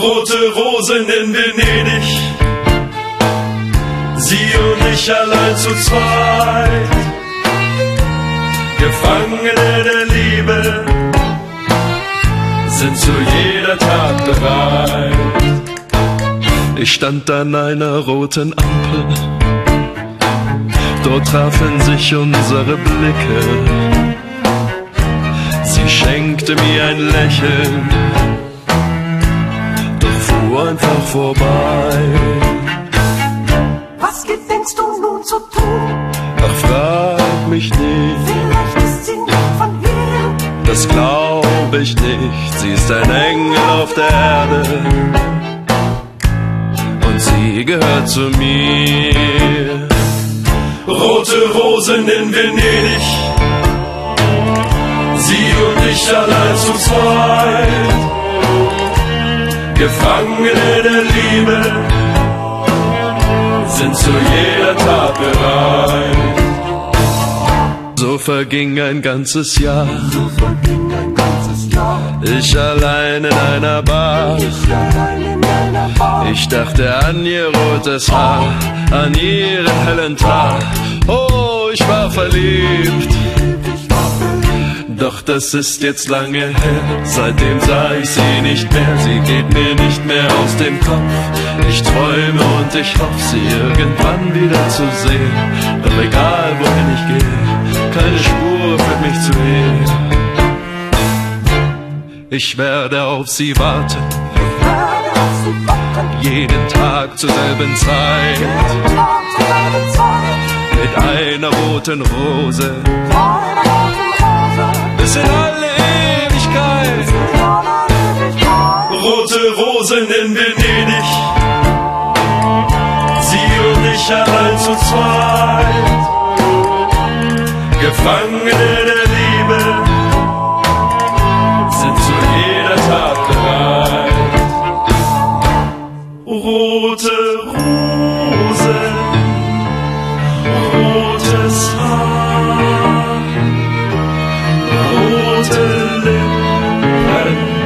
Rote Rosen in Venedig, sie und ich allein zu zweit, Gefangene der Liebe, sind zu jeder Tat bereit. Ich stand an einer roten Ampel, dort trafen sich unsere Blicke. Sie schenkte mir ein Lächeln, vorbei. Was gedenkst du nun zu tun? Ach, frag mich nicht, Vielleicht ist sie nicht von hier. das glaub ich nicht. Sie ist ein Engel auf der Erde und sie gehört zu mir. Rote Rosen in Venedig, sie und ich allein zu zweit, Gefangene der Liebe, sind zu jeder Tat bereit. So verging ein ganzes Jahr, Verging ein ganzes Jahr. ich allein in einer Bar. Ich allein in einer Bar. Ich dachte an ihr rotes Haar, an ihren hellen Tag. Oh, ich war verliebt. Doch das ist jetzt lange her, seitdem sah ich sie nicht mehr, sie geht mir nicht mehr aus dem Kopf. Ich träume und ich hoffe, sie irgendwann wieder zu sehen. Doch egal wohin ich gehe, keine Spur führt mich zu ihr. Ich werde auf sie warten, jeden Tag zur selben Zeit, mit einer roten Rose bis in alle Ewigkeit. Rote Rosen in Venedig, sie und ich allein zu zweit. Gefangene der Liebe sind zu jeder Tat bereit. Rote Rosen. to live.